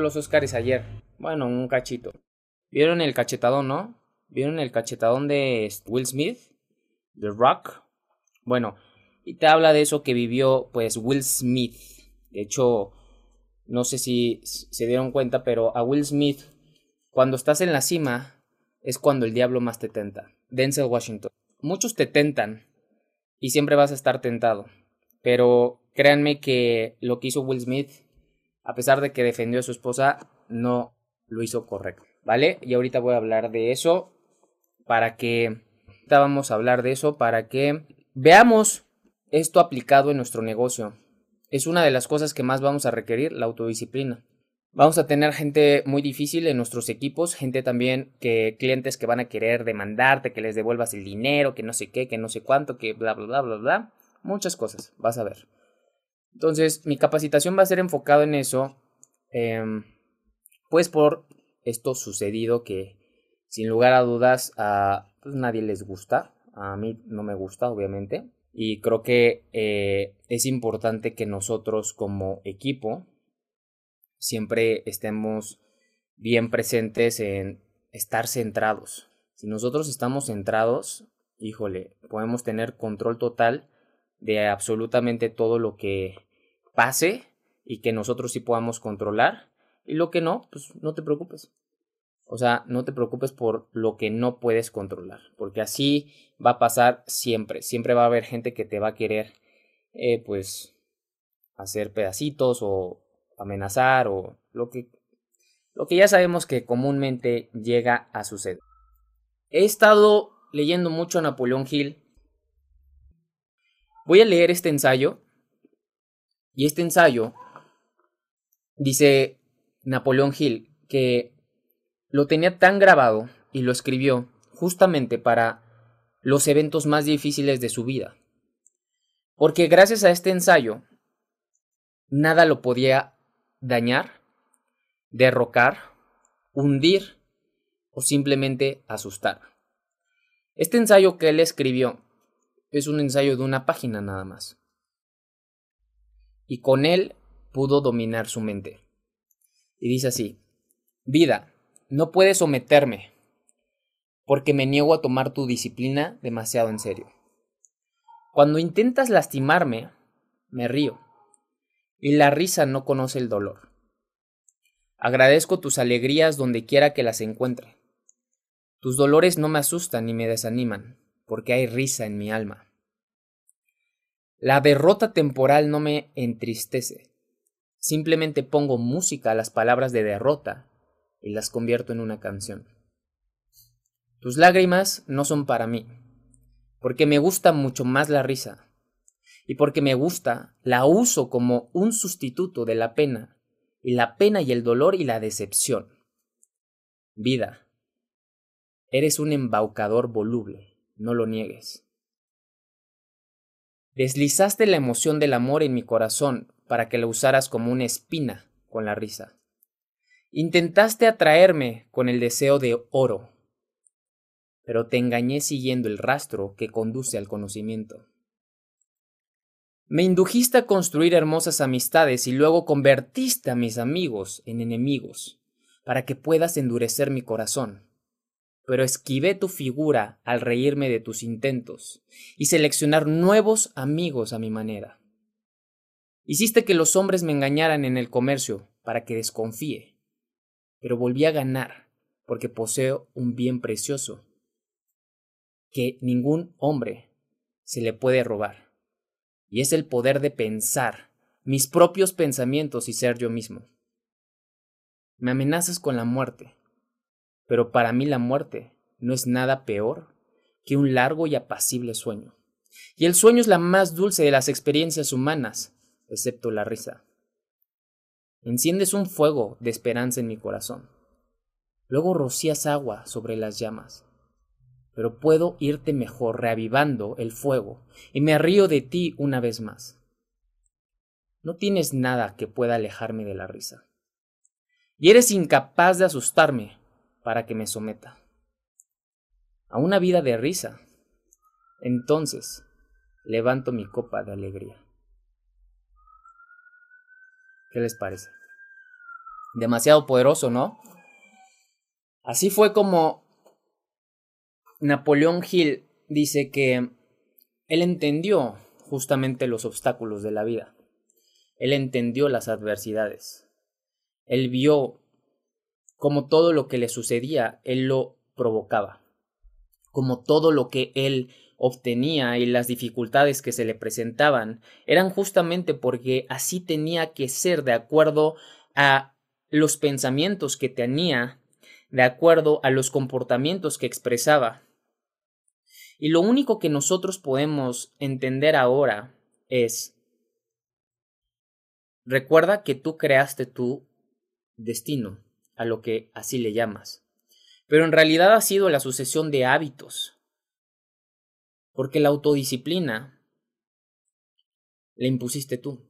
Los Oscars ayer. Bueno, un cachito. ¿Vieron el cachetadón, no? ¿Vieron el cachetadón de Will Smith? The Rock. Bueno, y te habla de eso que vivió pues Will Smith. De hecho, no sé si se dieron cuenta, pero a Will Smith, cuando estás en la cima, es cuando el diablo más te tenta. Denzel Washington. Muchos te tentan y siempre vas a estar tentado. Pero créanme que lo que hizo Will Smith a pesar de que defendió a su esposa, no lo hizo correcto, ¿vale? Y ahorita voy a hablar de eso para que, ahorita vamos a hablar de eso para que veamos esto aplicado en nuestro negocio. Es una de las cosas que más vamos a requerir, la autodisciplina. Vamos a tener gente muy difícil en nuestros equipos, gente también que clientes que van a querer demandarte, que les devuelvas el dinero, que no sé qué, que no sé cuánto, que bla bla bla bla bla. Muchas cosas, vas a ver. Entonces, mi capacitación va a ser enfocado en eso, em, pues por esto sucedido que sin lugar a dudas a pues, nadie les gusta, a mí no me gusta obviamente, y creo que eh, es importante que nosotros como equipo siempre estemos bien presentes en estar centrados. Si nosotros estamos centrados, híjole, podemos tener control total de absolutamente todo lo que pase y que nosotros sí podamos controlar. Y lo que no, pues no te preocupes. O sea, no te preocupes por lo que no puedes controlar, porque así va a pasar siempre. Siempre va a haber gente que te va a querer, eh, pues, hacer pedacitos o amenazar o lo que, lo que ya sabemos que comúnmente llega a suceder. He estado leyendo mucho a Napoleón Hill Voy a leer este ensayo. Y este ensayo dice Napoleón Hill que lo tenía tan grabado y lo escribió justamente para los eventos más difíciles de su vida. Porque gracias a este ensayo, nada lo podía dañar, derrocar, hundir o simplemente asustar. Este ensayo que él escribió es un ensayo de una página nada más. Y con él pudo dominar su mente. Y dice así, vida, no puedes someterme, porque me niego a tomar tu disciplina demasiado en serio. Cuando intentas lastimarme, me río, y la risa no conoce el dolor. Agradezco tus alegrías donde quiera que las encuentre. Tus dolores no me asustan ni me desaniman porque hay risa en mi alma. La derrota temporal no me entristece. Simplemente pongo música a las palabras de derrota y las convierto en una canción. Tus lágrimas no son para mí, porque me gusta mucho más la risa, y porque me gusta, la uso como un sustituto de la pena, y la pena y el dolor y la decepción. Vida, eres un embaucador voluble no lo niegues. Deslizaste la emoción del amor en mi corazón para que la usaras como una espina con la risa. Intentaste atraerme con el deseo de oro, pero te engañé siguiendo el rastro que conduce al conocimiento. Me indujiste a construir hermosas amistades y luego convertiste a mis amigos en enemigos, para que puedas endurecer mi corazón pero esquivé tu figura al reírme de tus intentos y seleccionar nuevos amigos a mi manera. Hiciste que los hombres me engañaran en el comercio, para que desconfíe, pero volví a ganar porque poseo un bien precioso que ningún hombre se le puede robar, y es el poder de pensar mis propios pensamientos y ser yo mismo. Me amenazas con la muerte, pero para mí la muerte no es nada peor que un largo y apacible sueño. Y el sueño es la más dulce de las experiencias humanas, excepto la risa. Enciendes un fuego de esperanza en mi corazón. Luego rocías agua sobre las llamas. Pero puedo irte mejor reavivando el fuego y me río de ti una vez más. No tienes nada que pueda alejarme de la risa. Y eres incapaz de asustarme para que me someta a una vida de risa. Entonces levanto mi copa de alegría. ¿Qué les parece? Demasiado poderoso, ¿no? Así fue como Napoleón Hill dice que él entendió justamente los obstáculos de la vida. Él entendió las adversidades. Él vio como todo lo que le sucedía, él lo provocaba. Como todo lo que él obtenía y las dificultades que se le presentaban eran justamente porque así tenía que ser de acuerdo a los pensamientos que tenía, de acuerdo a los comportamientos que expresaba. Y lo único que nosotros podemos entender ahora es, recuerda que tú creaste tu destino, a lo que así le llamas, pero en realidad ha sido la sucesión de hábitos, porque la autodisciplina la impusiste tú.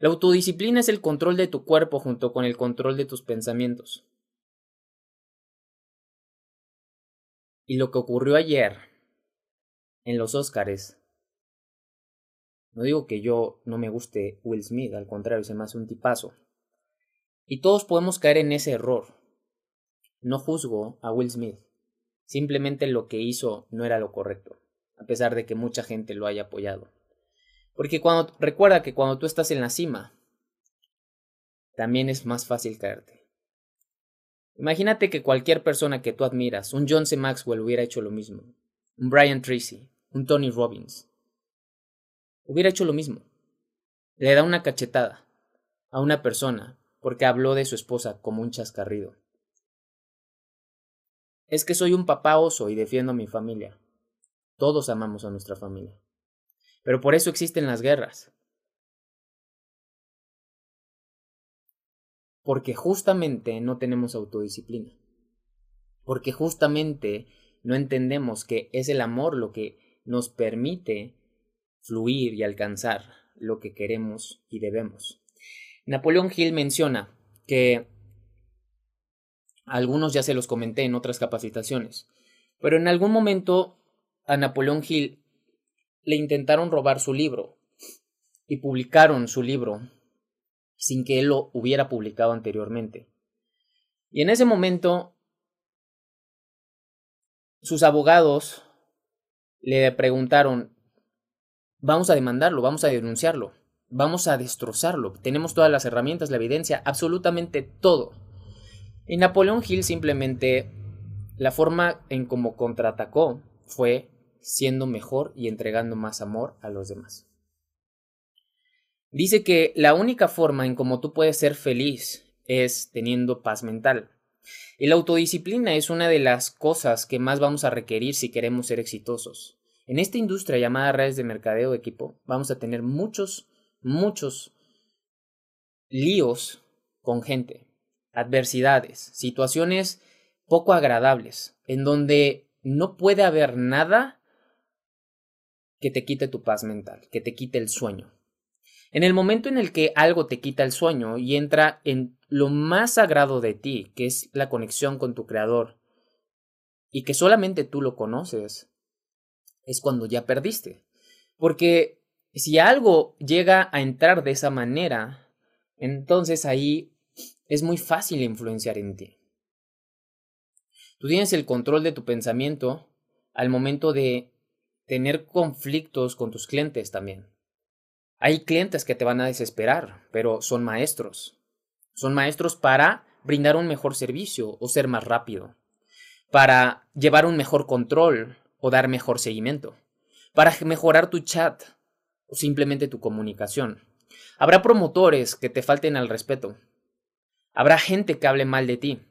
La autodisciplina es el control de tu cuerpo junto con el control de tus pensamientos. Y lo que ocurrió ayer en los Óscares, no digo que yo no me guste Will Smith, al contrario, se me hace un tipazo. Y todos podemos caer en ese error. No juzgo a Will Smith. Simplemente lo que hizo no era lo correcto, a pesar de que mucha gente lo haya apoyado. Porque cuando recuerda que cuando tú estás en la cima, también es más fácil caerte. Imagínate que cualquier persona que tú admiras, un John C. Maxwell hubiera hecho lo mismo, un Brian Tracy, un Tony Robbins, hubiera hecho lo mismo. Le da una cachetada a una persona porque habló de su esposa como un chascarrido. Es que soy un papá oso y defiendo a mi familia. Todos amamos a nuestra familia. Pero por eso existen las guerras. Porque justamente no tenemos autodisciplina. Porque justamente no entendemos que es el amor lo que nos permite fluir y alcanzar lo que queremos y debemos. Napoleón Hill menciona que algunos ya se los comenté en otras capacitaciones. Pero en algún momento a Napoleón Hill le intentaron robar su libro y publicaron su libro sin que él lo hubiera publicado anteriormente. Y en ese momento sus abogados le preguntaron, vamos a demandarlo, vamos a denunciarlo, vamos a destrozarlo, tenemos todas las herramientas, la evidencia, absolutamente todo. Y Napoleón Hill simplemente, la forma en cómo contraatacó fue siendo mejor y entregando más amor a los demás. Dice que la única forma en cómo tú puedes ser feliz es teniendo paz mental. Y la autodisciplina es una de las cosas que más vamos a requerir si queremos ser exitosos. En esta industria llamada redes de mercadeo equipo, vamos a tener muchos, muchos líos con gente adversidades, situaciones poco agradables, en donde no puede haber nada que te quite tu paz mental, que te quite el sueño. En el momento en el que algo te quita el sueño y entra en lo más sagrado de ti, que es la conexión con tu creador, y que solamente tú lo conoces, es cuando ya perdiste. Porque si algo llega a entrar de esa manera, entonces ahí es muy fácil influenciar en ti. Tú tienes el control de tu pensamiento al momento de tener conflictos con tus clientes también. Hay clientes que te van a desesperar, pero son maestros. Son maestros para brindar un mejor servicio o ser más rápido, para llevar un mejor control o dar mejor seguimiento, para mejorar tu chat simplemente tu comunicación. Habrá promotores que te falten al respeto. Habrá gente que hable mal de ti.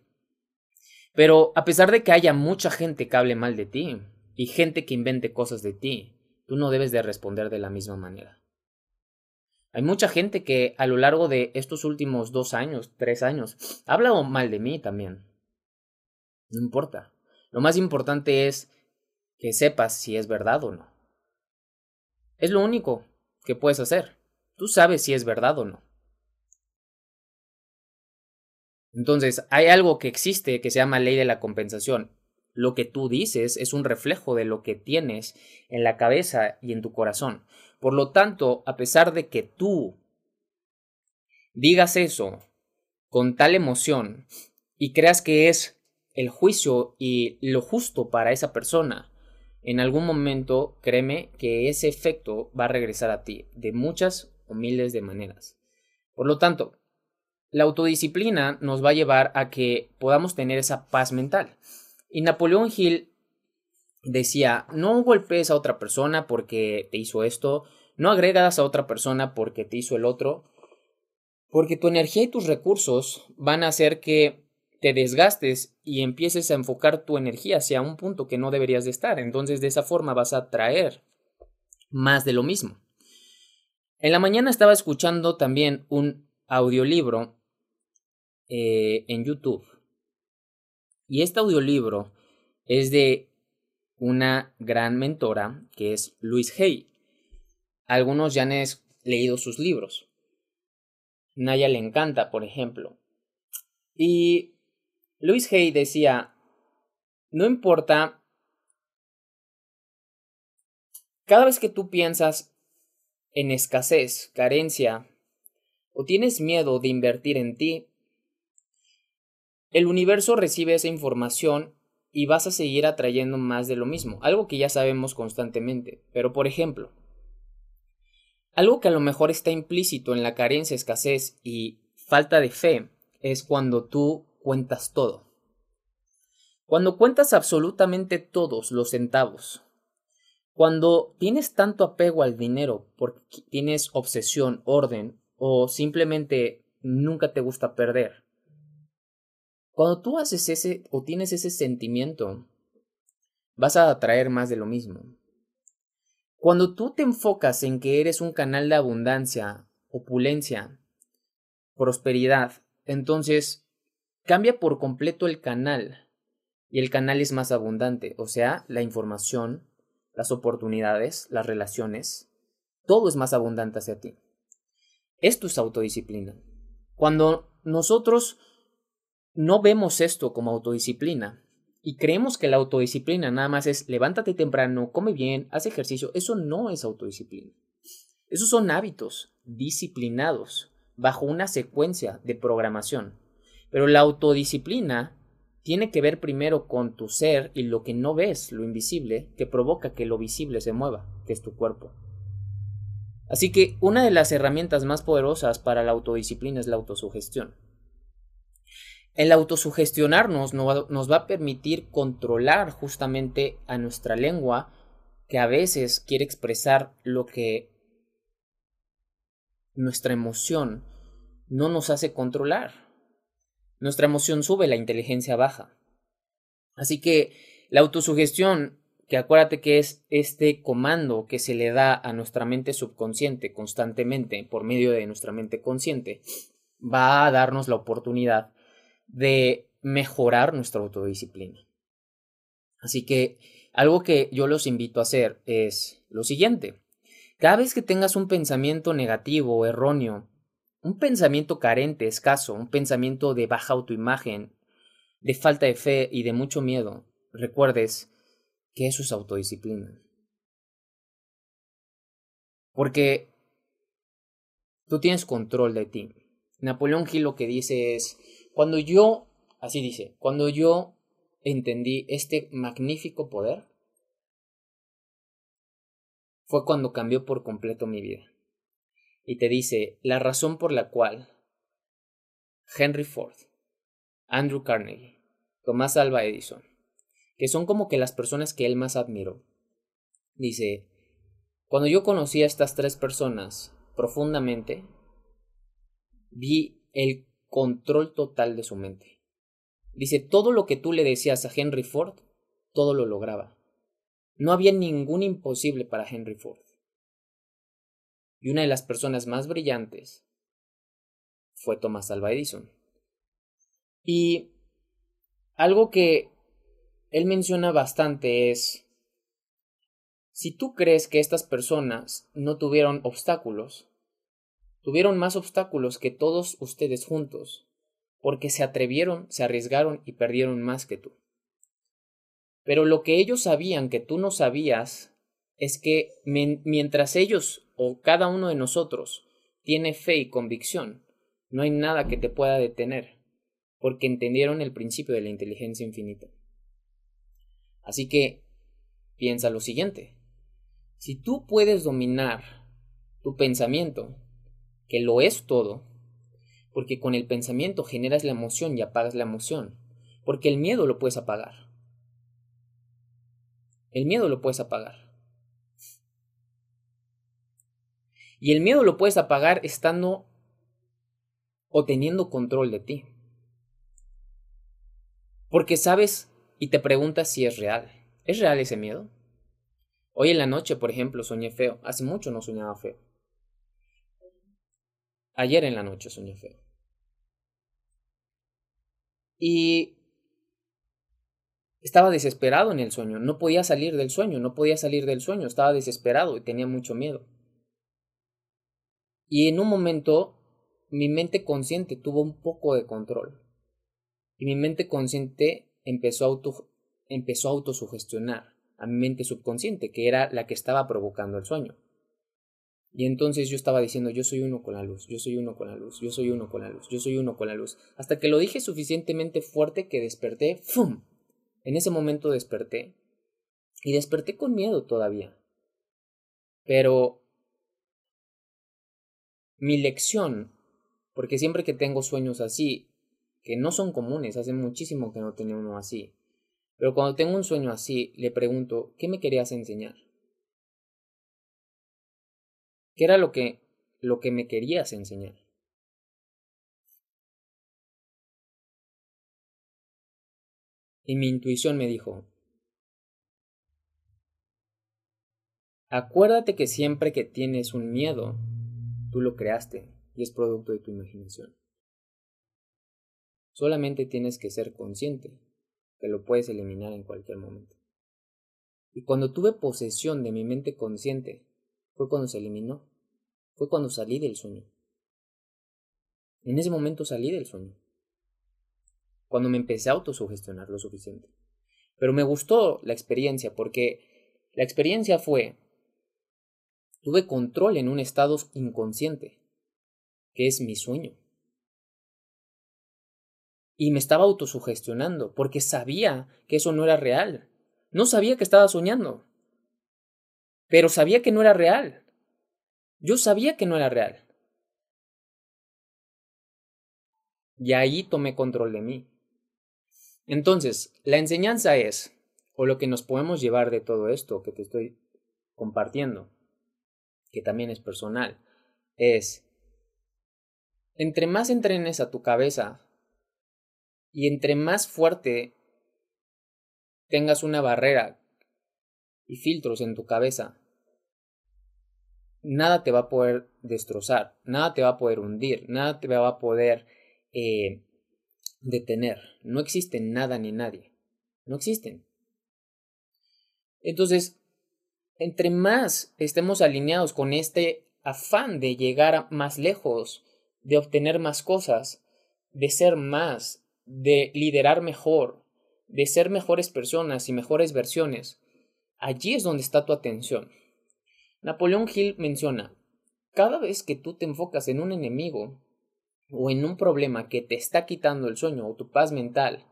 Pero a pesar de que haya mucha gente que hable mal de ti y gente que invente cosas de ti, tú no debes de responder de la misma manera. Hay mucha gente que a lo largo de estos últimos dos años, tres años, ha hablado mal de mí también. No importa. Lo más importante es que sepas si es verdad o no. Es lo único que puedes hacer. Tú sabes si es verdad o no. Entonces, hay algo que existe que se llama ley de la compensación. Lo que tú dices es un reflejo de lo que tienes en la cabeza y en tu corazón. Por lo tanto, a pesar de que tú digas eso con tal emoción y creas que es el juicio y lo justo para esa persona, en algún momento créeme que ese efecto va a regresar a ti de muchas o miles de maneras. Por lo tanto, la autodisciplina nos va a llevar a que podamos tener esa paz mental. Y Napoleón Hill decía, no golpees a otra persona porque te hizo esto, no agregas a otra persona porque te hizo el otro, porque tu energía y tus recursos van a hacer que te desgastes y empieces a enfocar tu energía hacia un punto que no deberías de estar. Entonces de esa forma vas a traer más de lo mismo. En la mañana estaba escuchando también un audiolibro eh, en YouTube. Y este audiolibro es de una gran mentora que es Luis Hay. Algunos ya han leído sus libros. Naya le encanta, por ejemplo. Y Luis Hay decía, no importa, cada vez que tú piensas en escasez, carencia, o tienes miedo de invertir en ti, el universo recibe esa información y vas a seguir atrayendo más de lo mismo, algo que ya sabemos constantemente. Pero por ejemplo, algo que a lo mejor está implícito en la carencia, escasez y falta de fe es cuando tú cuentas todo. Cuando cuentas absolutamente todos los centavos. Cuando tienes tanto apego al dinero porque tienes obsesión, orden o simplemente nunca te gusta perder. Cuando tú haces ese o tienes ese sentimiento, vas a atraer más de lo mismo. Cuando tú te enfocas en que eres un canal de abundancia, opulencia, prosperidad, entonces cambia por completo el canal y el canal es más abundante, o sea, la información, las oportunidades, las relaciones, todo es más abundante hacia ti. Esto es autodisciplina. Cuando nosotros no vemos esto como autodisciplina, y creemos que la autodisciplina nada más es levántate temprano, come bien, haz ejercicio. Eso no es autodisciplina. Esos son hábitos disciplinados bajo una secuencia de programación. Pero la autodisciplina tiene que ver primero con tu ser y lo que no ves, lo invisible, que provoca que lo visible se mueva, que es tu cuerpo. Así que una de las herramientas más poderosas para la autodisciplina es la autosugestión. El autosugestionarnos nos va a permitir controlar justamente a nuestra lengua que a veces quiere expresar lo que nuestra emoción no nos hace controlar. Nuestra emoción sube, la inteligencia baja. Así que la autosugestión, que acuérdate que es este comando que se le da a nuestra mente subconsciente constantemente por medio de nuestra mente consciente, va a darnos la oportunidad de mejorar nuestra autodisciplina. Así que algo que yo los invito a hacer es lo siguiente. Cada vez que tengas un pensamiento negativo o erróneo, un pensamiento carente, escaso, un pensamiento de baja autoimagen, de falta de fe y de mucho miedo, recuerdes que eso es autodisciplina. Porque tú tienes control de ti. Napoleón Hill lo que dice es, cuando yo, así dice, cuando yo entendí este magnífico poder, fue cuando cambió por completo mi vida. Y te dice, la razón por la cual Henry Ford, Andrew Carnegie, Tomás Alva Edison, que son como que las personas que él más admiró. Dice, cuando yo conocí a estas tres personas profundamente, vi el control total de su mente. Dice, todo lo que tú le decías a Henry Ford, todo lo lograba. No había ningún imposible para Henry Ford. Y una de las personas más brillantes fue Thomas Alva Edison. Y algo que él menciona bastante es, si tú crees que estas personas no tuvieron obstáculos, tuvieron más obstáculos que todos ustedes juntos, porque se atrevieron, se arriesgaron y perdieron más que tú. Pero lo que ellos sabían que tú no sabías es que mientras ellos o cada uno de nosotros tiene fe y convicción, no hay nada que te pueda detener, porque entendieron el principio de la inteligencia infinita. Así que piensa lo siguiente. Si tú puedes dominar tu pensamiento, que lo es todo, porque con el pensamiento generas la emoción y apagas la emoción, porque el miedo lo puedes apagar. El miedo lo puedes apagar. Y el miedo lo puedes apagar estando o teniendo control de ti. Porque sabes y te preguntas si es real. ¿Es real ese miedo? Hoy en la noche, por ejemplo, soñé feo. Hace mucho no soñaba feo. Ayer en la noche soñé feo. Y estaba desesperado en el sueño, no podía salir del sueño, no podía salir del sueño, estaba desesperado y tenía mucho miedo. Y en un momento mi mente consciente tuvo un poco de control. Y mi mente consciente empezó a, auto, empezó a autosugestionar a mi mente subconsciente, que era la que estaba provocando el sueño. Y entonces yo estaba diciendo, yo soy uno con la luz, yo soy uno con la luz, yo soy uno con la luz, yo soy uno con la luz. Hasta que lo dije suficientemente fuerte que desperté, ¡fum! En ese momento desperté. Y desperté con miedo todavía. Pero mi lección, porque siempre que tengo sueños así, que no son comunes, hace muchísimo que no tenía uno así, pero cuando tengo un sueño así, le pregunto, ¿qué me querías enseñar? ¿Qué era lo que, lo que me querías enseñar? Y mi intuición me dijo, acuérdate que siempre que tienes un miedo, tú lo creaste y es producto de tu imaginación. Solamente tienes que ser consciente que lo puedes eliminar en cualquier momento. Y cuando tuve posesión de mi mente consciente, fue cuando se eliminó. Fue cuando salí del sueño. En ese momento salí del sueño. Cuando me empecé a autosugestionar lo suficiente. Pero me gustó la experiencia porque la experiencia fue, tuve control en un estado inconsciente, que es mi sueño. Y me estaba autosugestionando porque sabía que eso no era real. No sabía que estaba soñando pero sabía que no era real. Yo sabía que no era real. Y ahí tomé control de mí. Entonces, la enseñanza es, o lo que nos podemos llevar de todo esto que te estoy compartiendo, que también es personal, es, entre más entrenes a tu cabeza y entre más fuerte tengas una barrera y filtros en tu cabeza, nada te va a poder destrozar, nada te va a poder hundir, nada te va a poder eh, detener. No existe nada ni nadie. No existen. Entonces, entre más estemos alineados con este afán de llegar más lejos, de obtener más cosas, de ser más, de liderar mejor, de ser mejores personas y mejores versiones, Allí es donde está tu atención. Napoleón Hill menciona, cada vez que tú te enfocas en un enemigo o en un problema que te está quitando el sueño o tu paz mental,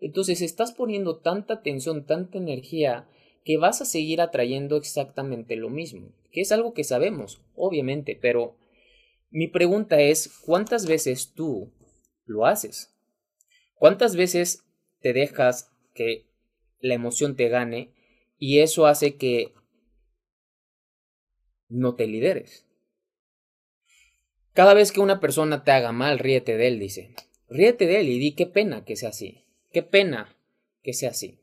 entonces estás poniendo tanta atención, tanta energía, que vas a seguir atrayendo exactamente lo mismo, que es algo que sabemos, obviamente, pero mi pregunta es, ¿cuántas veces tú lo haces. ¿Cuántas veces te dejas que la emoción te gane y eso hace que no te lideres? Cada vez que una persona te haga mal, ríete de él, dice. Ríete de él y di qué pena que sea así. Qué pena que sea así.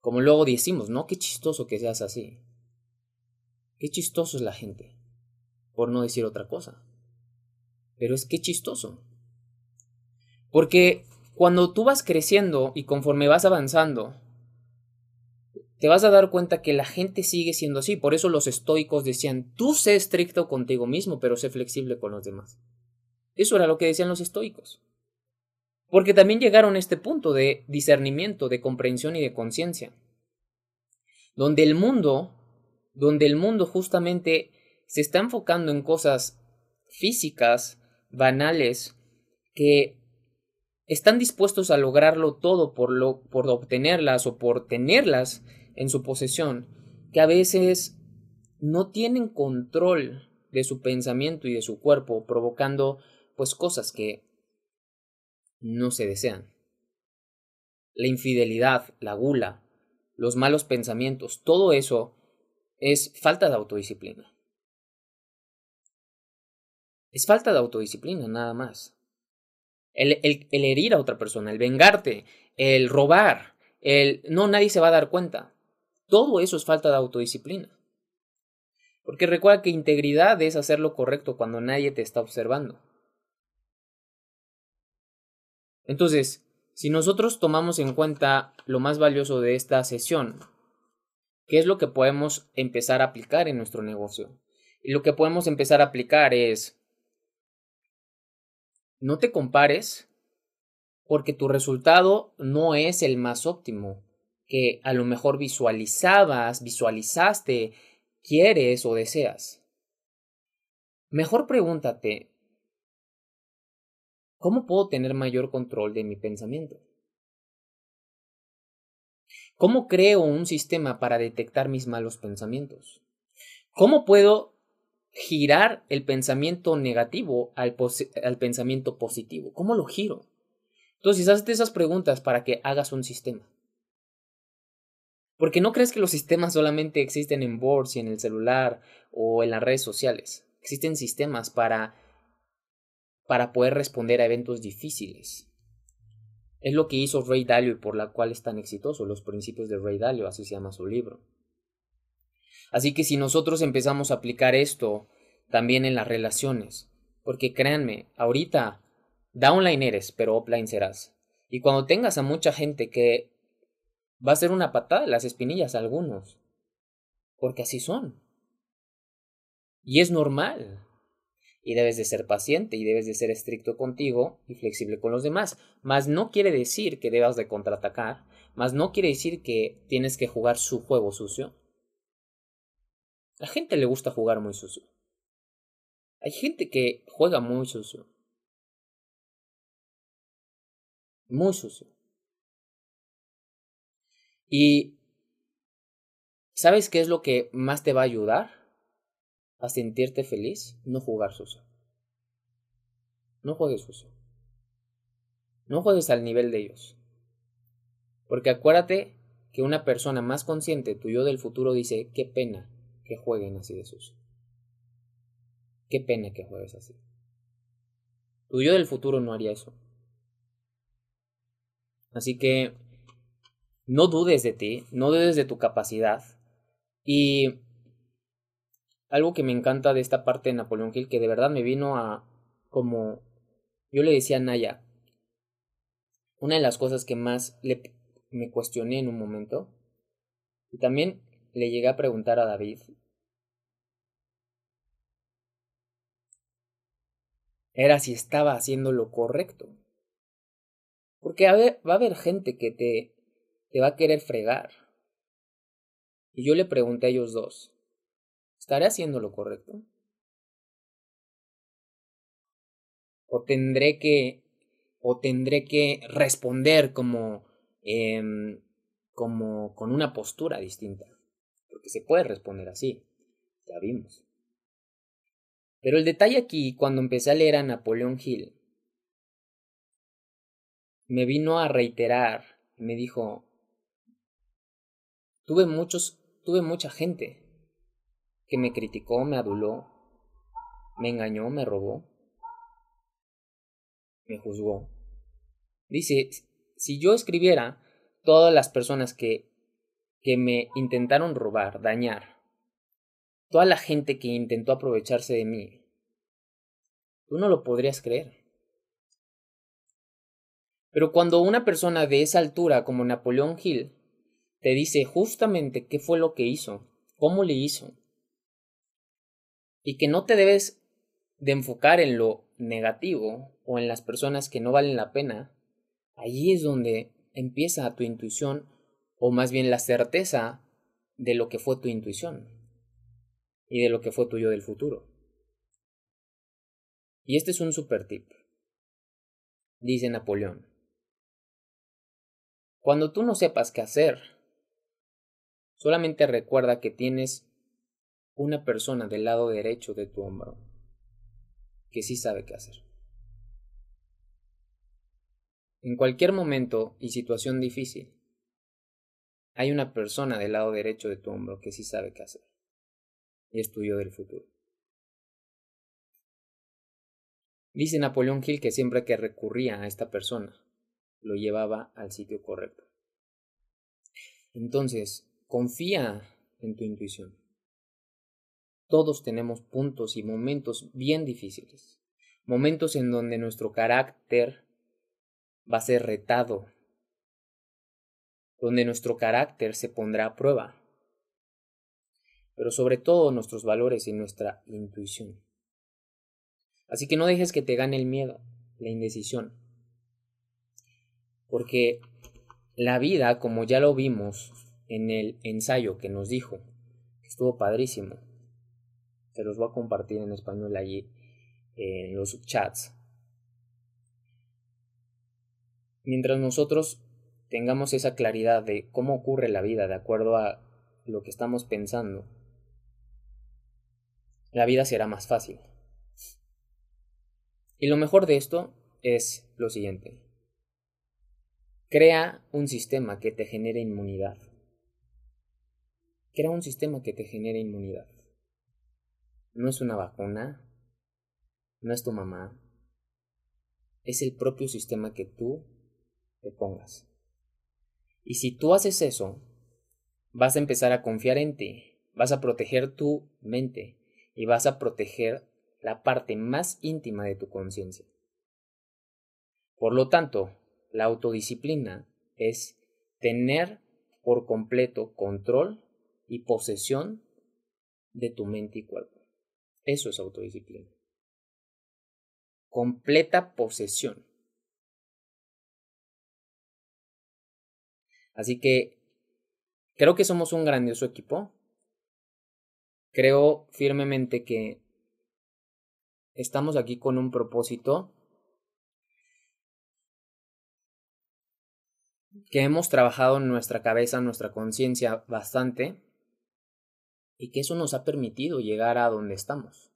Como luego decimos, ¿no? Qué chistoso que seas así. Qué chistoso es la gente. Por no decir otra cosa. Pero es que chistoso. Porque cuando tú vas creciendo y conforme vas avanzando, te vas a dar cuenta que la gente sigue siendo así. Por eso los estoicos decían, tú sé estricto contigo mismo, pero sé flexible con los demás. Eso era lo que decían los estoicos. Porque también llegaron a este punto de discernimiento, de comprensión y de conciencia. Donde el mundo, donde el mundo justamente se está enfocando en cosas físicas, banales, que están dispuestos a lograrlo todo por, lo, por obtenerlas o por tenerlas en su posesión, que a veces no tienen control de su pensamiento y de su cuerpo, provocando pues cosas que no se desean. La infidelidad, la gula, los malos pensamientos, todo eso es falta de autodisciplina. Es falta de autodisciplina, nada más. El, el, el, herir a otra persona, el vengarte, el robar, el no, nadie se va a dar cuenta. Todo eso es falta de autodisciplina. Porque recuerda que integridad es hacer lo correcto cuando nadie te está observando. Entonces, si nosotros tomamos en cuenta lo más valioso de esta sesión, ¿qué es lo que podemos empezar a aplicar en nuestro negocio? Y lo que podemos empezar a aplicar es, no te compares porque tu resultado no es el más óptimo que a lo mejor visualizabas, visualizaste, quieres o deseas. Mejor pregúntate, ¿cómo puedo tener mayor control de mi pensamiento? ¿Cómo creo un sistema para detectar mis malos pensamientos? ¿Cómo puedo girar el pensamiento negativo al, pensamiento positivo? ¿Cómo lo giro? Entonces, hazte esas preguntas para que hagas un sistema. Porque no crees que los sistemas solamente existen en boards y en el celular o en las redes sociales. Existen sistemas para, para poder responder a eventos difíciles. Es lo que hizo Ray Dalio y por la cual es tan exitoso, los principios de Ray Dalio, así se llama su libro. Así que si nosotros empezamos a aplicar esto también en las relaciones, porque créanme, ahorita downline eres, pero offline serás. Y cuando tengas a mucha gente que va a ser una patada las espinillas a algunos. Porque así son. Y es normal. Y debes de ser paciente y debes de ser estricto contigo y flexible con los demás. Mas no quiere decir que debas de contraatacar. Mas no quiere decir que tienes que jugar su juego sucio. La gente le gusta jugar muy sucio. Hay gente que juega muy sucio. Muy sucio. Y ¿sabes qué es lo que más te va a ayudar a sentirte feliz? No jugar sucio. No juegues sucio. No juegues al nivel de ellos. Porque acuérdate que una persona más consciente, tu yo del futuro, dice, qué pena que jueguen así de sucio. Qué pena que juegues así. Tu yo del futuro no haría eso. Así que no dudes de ti, no dudes de tu capacidad. Y algo que me encanta de esta parte de Napoleón Hill, que de verdad me vino a como yo le decía a Naya, una de las cosas que más le, me cuestioné en un momento, y también le llegué a preguntar a David, era si estaba haciendo lo correcto. Porque va a haber gente que te te va a querer fregar. Y yo le pregunté a ellos dos, ¿estaré haciendo lo correcto? ¿O tendré que, o tendré que responder como, eh, como con una postura distinta? Porque se puede responder así, ya vimos. Pero el detalle aquí, cuando empecé a leer a Napoleón Hill, me vino a reiterar, me dijo, tuve muchos, tuve mucha gente que me criticó, me aduló, me engañó, me robó, me juzgó. Dice, si yo escribiera todas las personas que, que me intentaron robar, dañar, toda la gente que intentó aprovecharse de mí, tú no lo podrías creer. Pero cuando una persona de esa altura como Napoleón Hill te dice justamente qué fue lo que hizo, cómo le hizo, y que no te debes de enfocar en lo negativo o en las personas que no valen la pena, allí es donde empieza tu intuición o más bien la certeza de lo que fue tu intuición y de lo que fue tuyo del futuro. Y este es un super tip. Dice Napoleón. Cuando tú no sepas qué hacer, solamente recuerda que tienes una persona del lado derecho de tu hombro que sí sabe qué hacer. En cualquier momento y situación difícil, hay una persona del lado derecho de tu hombro que sí sabe qué hacer y es tuyo del futuro. Dice Napoleón Hill que siempre que recurría a esta persona, lo llevaba al sitio correcto. Entonces, confía en tu intuición. Todos tenemos puntos y momentos bien difíciles, momentos en donde nuestro carácter va a ser retado, donde nuestro carácter se pondrá a prueba, pero sobre todo nuestros valores y nuestra intuición. Así que no dejes que te gane el miedo, la indecisión, porque la vida, como ya lo vimos en el ensayo que nos dijo, estuvo padrísimo, se los voy a compartir en español allí en los chats. Mientras nosotros tengamos esa claridad de cómo ocurre la vida de acuerdo a lo que estamos pensando, la vida será más fácil. Y lo mejor de esto es lo siguiente. Crea un sistema que te genere inmunidad. Crea un sistema que te genere inmunidad. No es una vacuna, no es tu mamá, es el propio sistema que tú te pongas. Y si tú haces eso, vas a empezar a confiar en ti, vas a proteger tu mente, y vas a proteger la parte más íntima de tu conciencia. Por lo tanto, la autodisciplina es tener por completo control y posesión de tu mente y cuerpo. Eso es autodisciplina. Completa posesión. Así que creo que somos un grandioso equipo. Creo firmemente que estamos aquí con un propósito que hemos trabajado en nuestra cabeza, en nuestra conciencia bastante y que eso nos ha permitido llegar a donde estamos,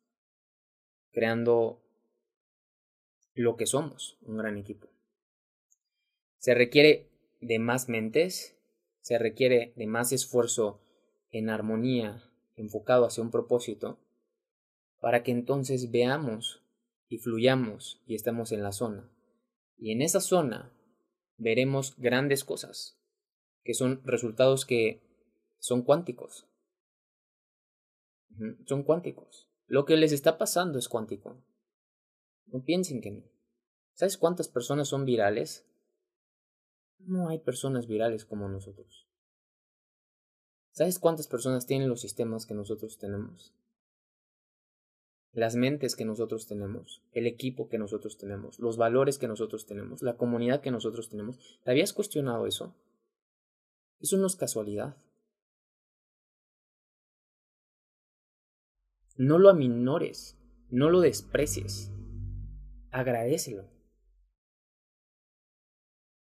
creando lo que somos, un gran equipo. Se requiere de más mentes, se requiere de más esfuerzo en armonía enfocado hacia un propósito, para que entonces veamos y fluyamos y estemos en la zona. Y en esa zona veremos grandes cosas, que son resultados que son cuánticos. Son cuánticos. Lo que les está pasando es cuántico. No piensen que no. ¿Sabes cuántas personas son virales? No hay personas virales como nosotros. ¿Sabes cuántas personas tienen los sistemas que nosotros tenemos? Las mentes que nosotros tenemos, el equipo que nosotros tenemos, los valores que nosotros tenemos, la comunidad que nosotros tenemos. ¿Te habías cuestionado eso? Eso no es casualidad. No lo aminores, no lo desprecies. Agradecelo.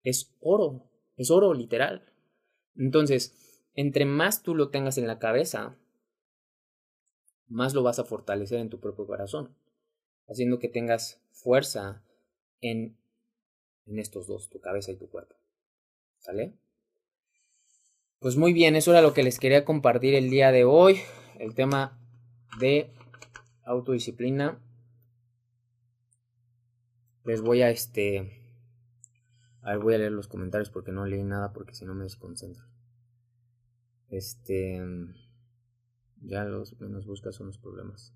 Es oro, es oro literal. Entonces, entre más tú lo tengas en la cabeza, más lo vas a fortalecer en tu propio corazón, haciendo que tengas fuerza en, en estos dos, tu cabeza y tu cuerpo. ¿Sale? Pues muy bien, eso era lo que les quería compartir el día de hoy, el tema de autodisciplina. Les voy a este voy a leer los comentarios porque no leí nada porque si no me desconcentro. Este ya los menos buscas son los problemas.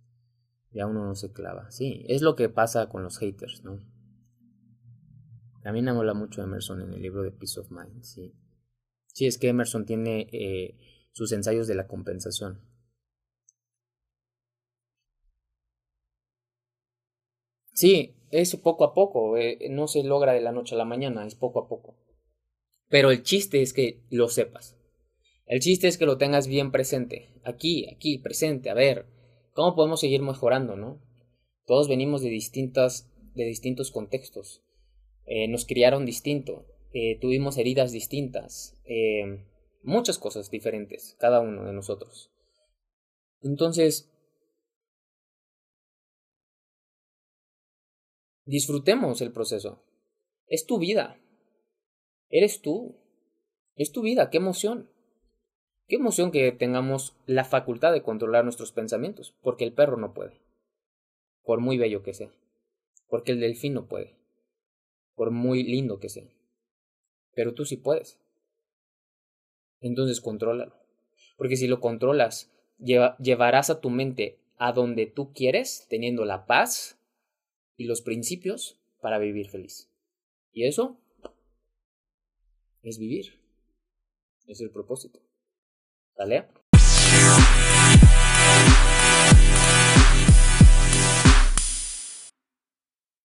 Ya uno no se clava. Sí, es lo que pasa con los haters, ¿no? A mí me mola mucho Emerson en el libro de Peace of Mind, sí. Sí, es que Emerson tiene eh, sus ensayos de la compensación. Sí, es poco a poco, eh, no se logra de la noche a la mañana, es poco a poco. Pero el chiste es que lo sepas. El chiste es que lo tengas bien presente, aquí, aquí, presente, a ver, ¿cómo podemos seguir mejorando, no? Todos venimos de distintas, de distintos contextos. Eh, nos criaron distinto, eh, tuvimos heridas distintas, muchas cosas diferentes, cada uno de nosotros. Entonces, Disfrutemos el proceso. Es tu vida. Eres tú. Es tu vida. Qué emoción. Qué emoción que tengamos la facultad de controlar nuestros pensamientos, porque el perro no puede. Por muy bello que sea. Porque el delfín no puede. Por muy lindo que sea. Pero tú sí puedes. Entonces contrólalo. Porque si lo controlas, llevarás a tu mente a donde tú quieres, teniendo la paz y los principios para vivir feliz. Y eso es vivir. Es el propósito. ¿Vale?